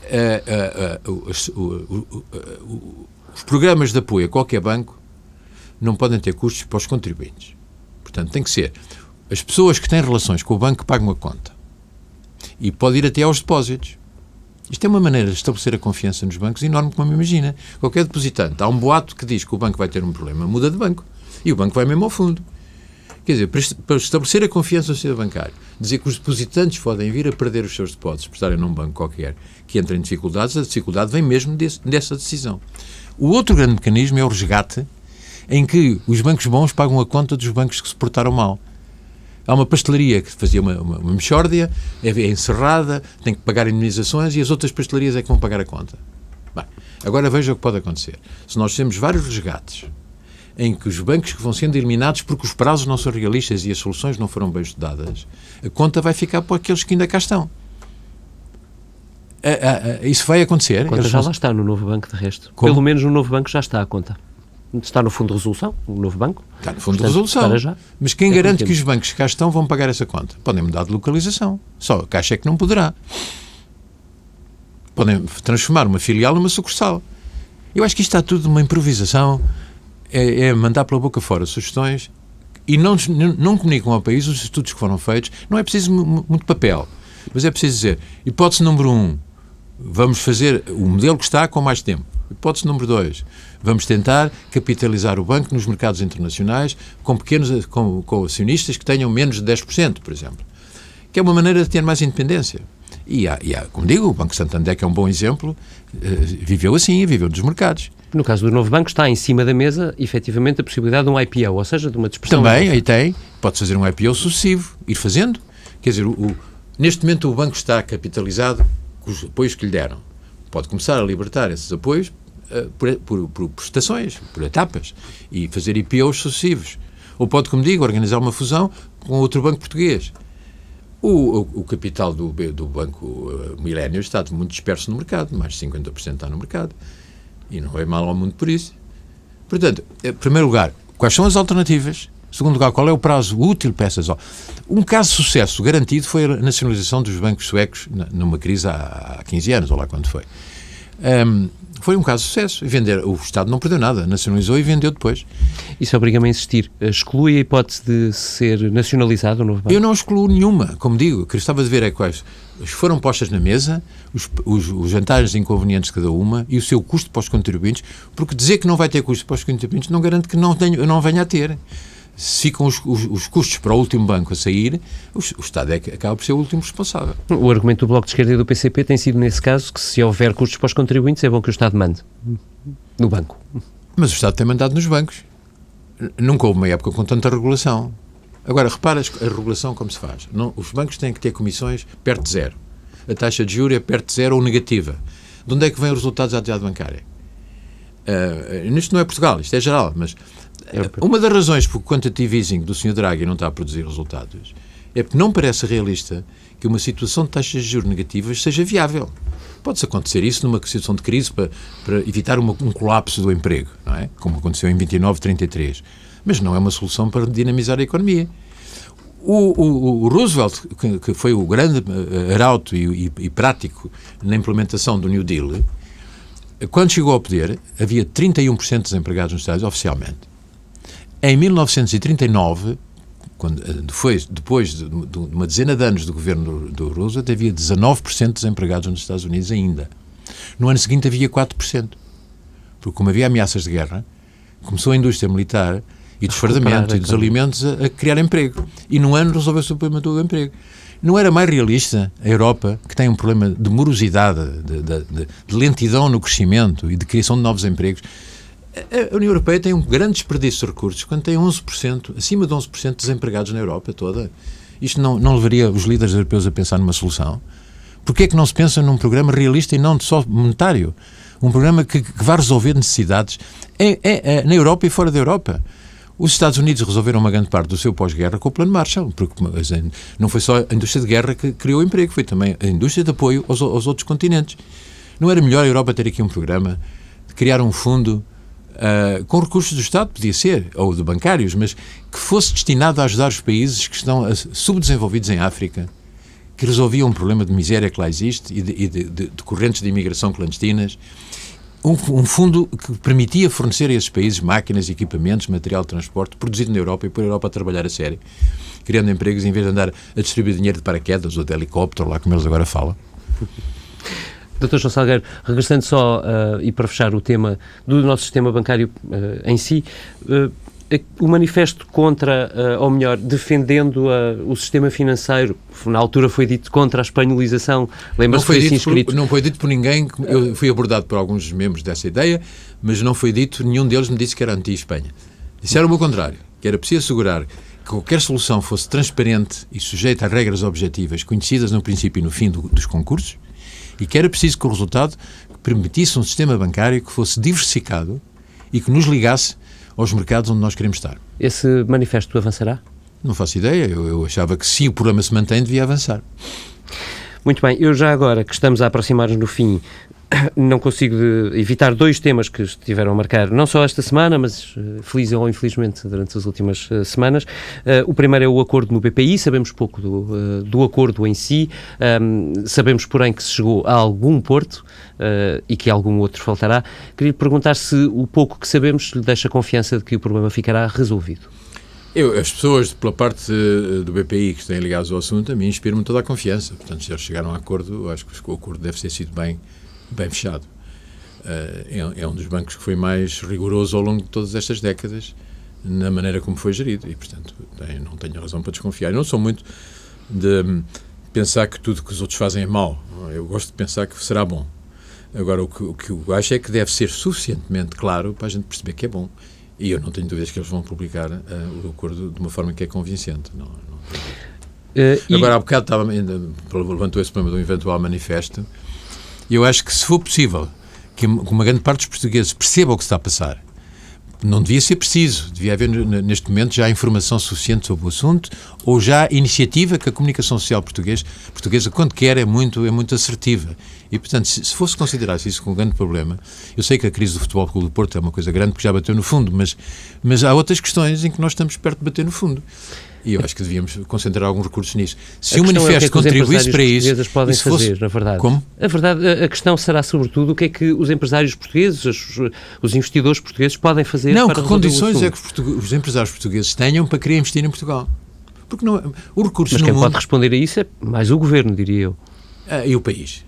uh, uh, uh, os, programas de apoio a qualquer banco não podem ter custos para os contribuintes. Portanto, tem que ser as pessoas que têm relações com o banco pagam a conta e pode ir até aos depósitos. Isto é uma maneira de estabelecer a confiança nos bancos enorme, como imagina. Qualquer depositante, há um boato que diz que o banco vai ter um problema, muda de banco. E o banco vai mesmo ao fundo. Quer dizer, para estabelecer a confiança no sistema bancário, dizer que os depositantes podem vir a perder os seus depósitos por estarem num banco qualquer que entra em dificuldades, a dificuldade vem mesmo desse, dessa decisão. O outro grande mecanismo é o resgate, em que os bancos bons pagam a conta dos bancos que se portaram mal. Há uma pastelaria que fazia uma, uma, uma mexórdia, é, é encerrada, tem que pagar indemnizações e as outras pastelarias é que vão pagar a conta. Bem, agora veja o que pode acontecer. Se nós temos vários resgates em que os bancos que vão sendo eliminados porque os prazos não são realistas e as soluções não foram bem estudadas, a conta vai ficar para aqueles que ainda cá estão. isso vai acontecer. A conta já lá está no novo banco, de resto. Como? Pelo menos no novo banco já está a conta. Está no fundo de resolução, o novo banco. Está no fundo Portanto, de resolução. Já, Mas quem é garante que os bancos que cá estão vão pagar essa conta? Podem mudar de localização. Só a Caixa é que não poderá. Podem transformar uma filial numa sucursal. Eu acho que isto está tudo uma improvisação. É, é mandar pela boca fora sugestões e não, não comunicam ao país os estudos que foram feitos. Não é preciso muito papel. Mas é preciso dizer, hipótese número um, vamos fazer o modelo que está com mais tempo. Hipótese número dois, Vamos tentar capitalizar o banco nos mercados internacionais com pequenos com, com acionistas que tenham menos de 10%, por exemplo. Que é uma maneira de ter mais independência. E, há, e há, como digo, o Banco Santander, que é um bom exemplo, eh, viveu assim, viveu dos mercados. No caso do novo banco, está em cima da mesa, efetivamente, a possibilidade de um IPO, ou seja, de uma dispersão. Também, aí tem. Pode fazer um IPO sucessivo, ir fazendo. Quer dizer, o, o, neste momento o banco está capitalizado com os apoios que lhe deram. Pode começar a libertar esses apoios por, por, por, prestações, por etapas, e fazer IPOs sucessivos. Ou pode, como digo, organizar uma fusão com outro banco português. O, o, o capital do, do Banco uh, Milênio está muito disperso no mercado, mais de 50% está no mercado. E não veio mal ao mundo por isso. Portanto, em primeiro lugar, quais são as alternativas? Em segundo lugar, qual é o prazo útil para essas Um caso de sucesso garantido foi a nacionalização dos bancos suecos numa crise há 15 anos, ou lá quando foi. Um, foi um caso de sucesso. Vender, o Estado não perdeu nada, nacionalizou e vendeu depois. Isso obriga-me a insistir. Exclui a hipótese de ser nacionalizado o novo banco? Eu não excluo nenhuma, como digo. O que gostava de ver é quais foram postas na mesa, os, os, os jantares inconvenientes de cada uma e o seu custo para os contribuintes, porque dizer que não vai ter custo para os contribuintes não garante que não, tenho, não venha a ter se ficam os, os, os, custos para o último banco a sair, o, o Estado é, acaba por ser o último responsável. O argumento do Bloco de Esquerda e do PCP tem sido, nesse caso, que se houver custos para os contribuintes, é bom que o Estado mande no banco. Mas o Estado tem mandado nos bancos. Nunca houve uma época com tanta regulação. Agora, repara a regulação como se faz. Não, os bancos têm que ter comissões perto de zero. A taxa de juros é perto de zero ou negativa. De onde é que vêm os resultados da atividade bancária? Uh, isto não é Portugal, isto é geral, mas uma das razões por o quantitative easing do Sr. Draghi não está a produzir resultados é porque não parece realista que uma situação de taxas de juros negativas seja viável. Pode-se acontecer isso numa situação de crise para, para evitar uma, um colapso do emprego, não é? como aconteceu em 29, 33. Mas não é uma solução para dinamizar a economia. O, o, o Roosevelt, que, que, foi o grande uh, arauto e, e, e prático na implementação do New Deal, quando chegou ao poder, havia 31% de desempregados nos Estados oficialmente. Em 1939, quando, eh, foi, depois de, de, uma dezena de anos do governo do, do Roosevelt, havia 19% de desempregados nos Estados Unidos ainda. No ano seguinte havia 4%. Porque como havia ameaças de guerra, começou a indústria militar e dos fardamentos e dos alimentos a, a, criar emprego. E num ano resolveu-se o problema do emprego. Não era mais realista a Europa, que tem um problema de morosidade, de, de, de lentidão no crescimento e de criação de novos empregos, a União Europeia tem um grande desperdício de recursos quando tem 11%, acima de 11% de desempregados na Europa toda. Isto não, não levaria os líderes europeus a pensar numa solução? Porquê é que não se pensa num programa realista e não só monetário? Um programa que, que vai resolver necessidades é, é, na Europa e fora da Europa. Os Estados Unidos resolveram uma grande parte do seu pós-guerra com o Plano Marshall, porque não foi só a indústria de guerra que criou emprego, foi também a indústria de apoio aos, aos outros continentes. Não era melhor a Europa ter aqui um programa criar um fundo Uh, com recursos do Estado, podia ser, ou de bancários, mas que fosse destinado a ajudar os países que estão subdesenvolvidos em África, que resolviam um problema de miséria que lá existe e de, e de, de, de correntes de imigração clandestinas. Um, um, fundo que permitia fornecer a esses países máquinas, equipamentos, material de transporte produzido na Europa e por a Europa a trabalhar a sério, criando empregos em vez de andar a distribuir dinheiro de paraquedas ou de helicóptero, lá como eles agora falam. Dr. João Salgueiro, regressando só uh, e para fechar o tema do nosso sistema bancário uh, em si, uh, o manifesto contra, ou melhor, defendendo o sistema financeiro, na altura foi dito contra a espanholização, lembra-se que foi assim escrito? Por, não foi dito por ninguém, eu fui abordado por alguns membros dessa ideia, mas não foi dito, nenhum deles me disse que era anti-Espanha. Disseram o contrário, que era preciso assegurar que qualquer solução fosse transparente e sujeita a regras objetivas, conhecidas no princípio e no fim do, dos concursos, e que era preciso que o resultado permitisse um sistema bancário que fosse diversificado e que nos ligasse aos mercados onde nós queremos estar. Esse manifesto avançará? Não faço ideia. Eu, eu achava que se o problema se mantém, devia avançar. Muito bem, eu já agora que estamos a aproximar-nos do fim não consigo evitar dois temas que estiveram a marcar, não só esta semana, mas uh, feliz ou infelizmente durante as últimas uh, semanas. Uh, o primeiro é o acordo no BPI, sabemos pouco do, do acordo em si, um, sabemos, porém, que se chegou a algum porto e que algum outro faltará. Queria perguntar se o pouco que sabemos lhe deixa confiança de que o problema ficará resolvido. Eu, as pessoas, pela parte do BPI que estão ligadas ao assunto, a mim inspiram-me toda a confiança. Portanto, se eles chegaram a acordo, acho que o acordo deve ter sido bem bem fechado. Uh, é, é, um dos bancos que foi mais rigoroso ao longo de todas estas décadas na maneira como foi gerido e, portanto, não tenho razão para desconfiar. Eu não sou muito de hum, pensar que tudo que os outros fazem é mau. Eu gosto de pensar que será bom. Agora, o que, o que eu acho é que deve ser suficientemente claro para a gente perceber que é bom. E eu não tenho dúvidas que eles vão publicar uh, o acordo de uma forma que é convincente. Não, não uh, Agora, e... há bocado estava, levantou esse problema do eventual manifesto. Eu acho que, se for possível que uma grande parte dos portugueses perceba o que está a passar, não devia ser preciso, devia haver neste momento já informação suficiente sobre o assunto ou já iniciativa que a comunicação social português, portuguesa, quando quer, é muito, é muito assertiva. E, portanto, se, se fosse considerar-se isso como um grande problema, eu sei que a crise do Futebol Clube do Porto é uma coisa grande porque já bateu no fundo, mas, mas há outras questões em que nós estamos perto de bater no fundo. E eu acho que devíamos concentrar alguns recursos nisso. Se o manifesto é que é contribuísse para isso. podem fazer, fosse... na verdade. Como? A verdade, a questão será, sobretudo, o que é que os empresários portugueses, os, os investidores portugueses podem fazer não, para que condições é que os, os, empresários portugueses tenham para querer investir em Portugal? Porque não, o recurso Mas quem mundo... pode responder a isso é mais o governo, diria eu. Ah, e o país.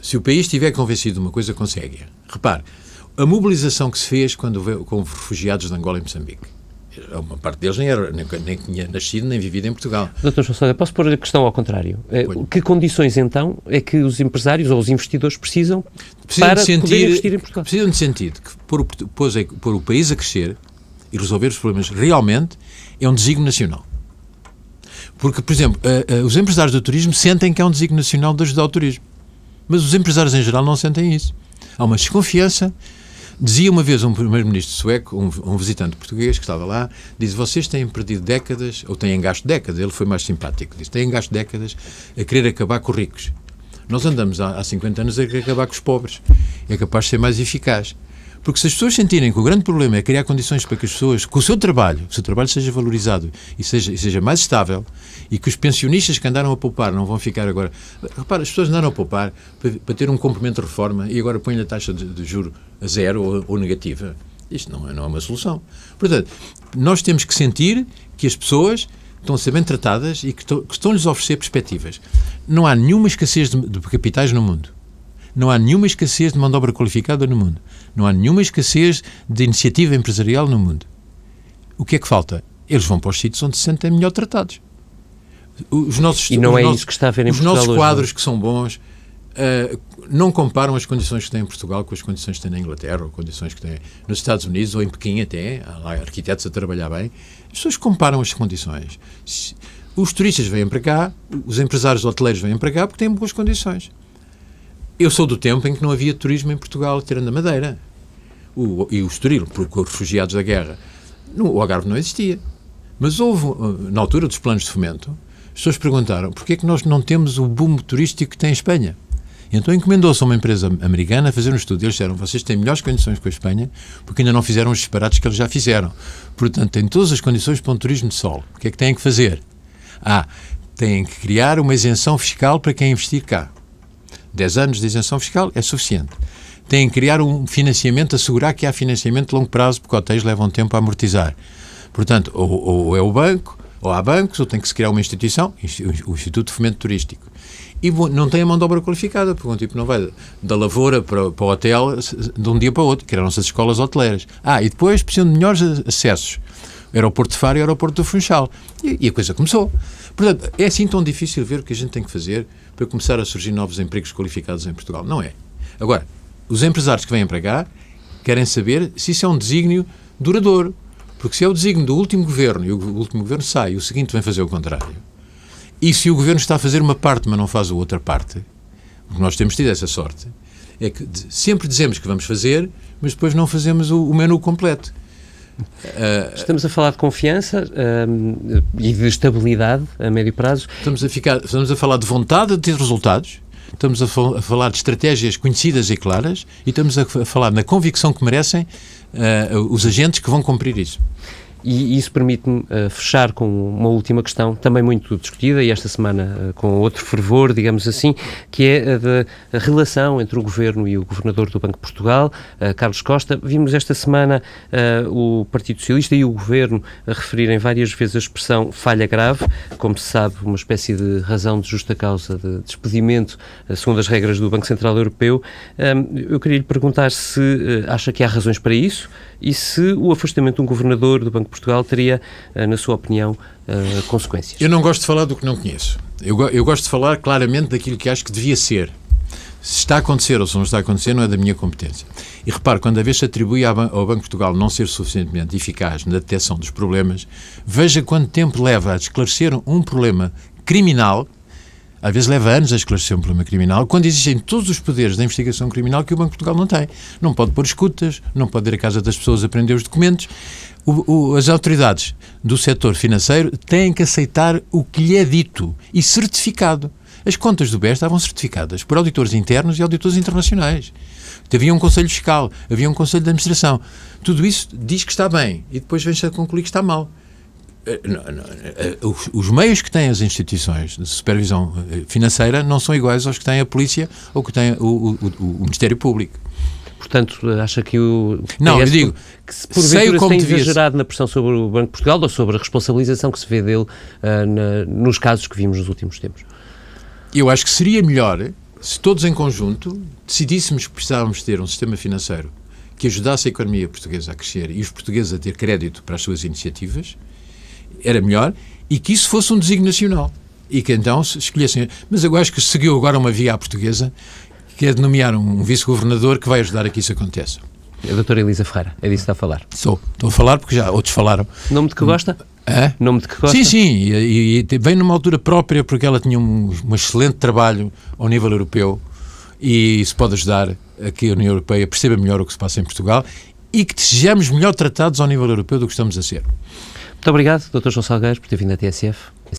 Se o país estiver convencido de uma coisa, consegue. Repare, a mobilização que se fez quando veio com refugiados de Angola e Moçambique uma parte deles nem, era, nem, nem tinha nascido nem vivido em Portugal. Doutor João posso pôr a questão ao contrário? É, que condições, então, é que os empresários ou os investidores precisam, precisam para sentir, poder investir em Portugal? Precisam de sentir que pôr o, pôr o país a crescer e resolver os problemas realmente é um desígnio nacional. Porque, por exemplo, uh, uh, os empresários do turismo sentem que é um desígnio nacional de ajudar o turismo. Mas os empresários em geral não sentem isso. Há uma desconfiança Dizia uma vez um primeiro-ministro sueco, um, um, visitante português que estava lá, diz: Vocês têm perdido décadas, ou têm gasto décadas, ele foi mais simpático, diz: Têm gasto décadas a querer acabar com os ricos. Nós andamos há, há 50 anos a querer acabar com os pobres. É capaz de ser mais eficaz. Porque se as pessoas sentirem que o grande problema é criar condições para que as pessoas, com o seu trabalho, que o seu trabalho seja valorizado e seja, e seja mais estável, e que os pensionistas que andaram a poupar não vão ficar agora. Repara, as pessoas andaram a poupar para, para ter um complemento de reforma e agora põem a taxa de, de juro a zero ou, ou, negativa. Isto não é, não é uma solução. Portanto, nós temos que sentir que as pessoas estão a ser bem tratadas e que, que estão-lhes a oferecer perspectivas. Não há nenhuma escassez de, de capitais no mundo. Não há nenhuma escassez de mão de obra qualificada no mundo. Não há nenhuma escassez de iniciativa empresarial no mundo. O que é que falta? Eles vão para os sítios onde se sentem melhor tratados. Os nossos, e não é nossos, isso que está a ver em Os nossos quadros, que são bons, uh, não comparam as condições que têm em Portugal com as condições que têm na Inglaterra, ou condições que têm nos Estados Unidos, ou em Pequim até, há lá arquitetos a trabalhar bem. As pessoas comparam as condições. Os turistas vêm para cá, os empresários hoteleiros vêm para cá porque têm boas condições. Eu sou do tempo em que não havia turismo em Portugal, tirando a Madeira. O, e o Estoril, por, os refugiados da guerra. No, o Algarve não existia. Mas houve, uh, na altura dos planos de fomento, as pessoas perguntaram porquê é que nós não temos o boom turístico que tem a Espanha. Então encomendou-se a uma empresa americana a fazer um estudo. Eles disseram: vocês têm melhores condições com a Espanha porque ainda não fizeram os disparates que eles já fizeram. Portanto, têm todas as condições para um turismo de sol. O que é que têm que fazer? Ah, têm que criar uma isenção fiscal para quem investir cá. 10 anos de isenção fiscal é suficiente. Têm que criar um financiamento, assegurar que há financiamento de longo prazo, porque hotéis levam tempo a amortizar. Portanto, ou, ou é o banco, ou há bancos, ou tem que se criar uma instituição, o Instituto de Fomento Turístico. E não tem a mão de obra qualificada, porque um tipo não vai da lavoura para, para o hotel de um dia para o outro, criaram-se as escolas hoteleiras. Ah, e depois precisam de melhores acessos. Aeroporto de Faro e Aeroporto do Funchal. E, e a coisa começou. Portanto, é assim tão difícil ver o que a gente tem que fazer para começar a surgir novos empregos qualificados em Portugal. Não é. Agora, os empresários que vêm para cá querem saber se isso é um desígnio duradouro. Porque se é o desígnio do último governo e o último governo sai e o seguinte vem fazer o contrário, e se o governo está a fazer uma parte, mas não faz a outra parte, nós temos tido essa sorte, é que sempre dizemos que vamos fazer, mas depois não fazemos o, o menu completo. Uh, estamos a falar de confiança uh, e de estabilidade a médio prazo. Estamos a, ficar, estamos a falar de vontade de ter resultados, estamos a, a falar de estratégias conhecidas e claras e estamos a, a falar na convicção que merecem uh, os agentes que vão cumprir isso. E isso permite-me uh, fechar com uma última questão, também muito discutida, e esta semana uh, com outro fervor, digamos assim, que é a da relação entre o Governo e o Governador do Banco de Portugal, uh, Carlos Costa. Vimos esta semana o Partido Socialista e o Governo a referirem várias vezes a expressão falha grave, como se sabe, uma espécie de razão de justa causa de despedimento, segundo as regras do Banco Central Europeu. eu queria lhe perguntar se acha que há razões para isso e se o afastamento de um Governador do Banco Portugal teria, eh, na sua opinião, eh, consequências? Eu não gosto de falar do que não conheço. Eu, eu gosto de falar claramente daquilo que acho que devia ser. Se está a acontecer ou se não está a acontecer, não é da minha competência. E repare, quando a vez se atribui ao Banco de Portugal não ser suficientemente eficaz na detecção dos problemas, veja quanto tempo leva a esclarecer um problema criminal às vezes leva anos a esclarecer um problema criminal, quando existem todos os poderes da investigação criminal que o Banco de Portugal não tem. Não pode pôr escutas, não pode ir à casa das pessoas aprender os documentos. O, o, as autoridades do setor financeiro têm que aceitar o que lhe é dito e certificado. As contas do BES estavam certificadas por auditores internos e auditores internacionais. Havia um Conselho Fiscal, havia um Conselho de Administração. Tudo isso diz que está bem e depois vem-se a concluir que está mal. Eh, eh, os meios que têm as instituições de supervisão eh, financeira não são iguais aos que tem a polícia ou que tem o, o, o Ministério Público. Portanto, acha que o. Não, eu digo. Que se porventura se tem exagerado na pressão sobre o Banco de Portugal ou sobre a responsabilização que se vê dele uh, na, nos casos que vimos nos últimos tempos? Eu acho que seria melhor se todos em conjunto decidíssemos que precisávamos ter um sistema financeiro que ajudasse a economia portuguesa a crescer e os portugueses a ter crédito para as suas iniciativas era melhor e que isso fosse um desígnio nacional. E que então se escolhessem. Mas eu acho que seguiu agora uma via à portuguesa, que é de nomear um vice-governador que vai ajudar a que isso aconteça. A doutora Elisa Ferreira, é disso que está a falar? Sou. Estou a falar porque já outros falaram. Nome de que gosta? É? Nome de que gosta? Sim, sim. E, e, vem numa altura própria porque ela tinha um, um excelente trabalho ao nível europeu e isso pode ajudar a que a União Europeia perceba melhor o que se passa em Portugal e que sejamos melhor tratados ao nível europeu do que estamos a ser. Muito obrigado, Dr. João Salgueiros, por ter vindo à TSF.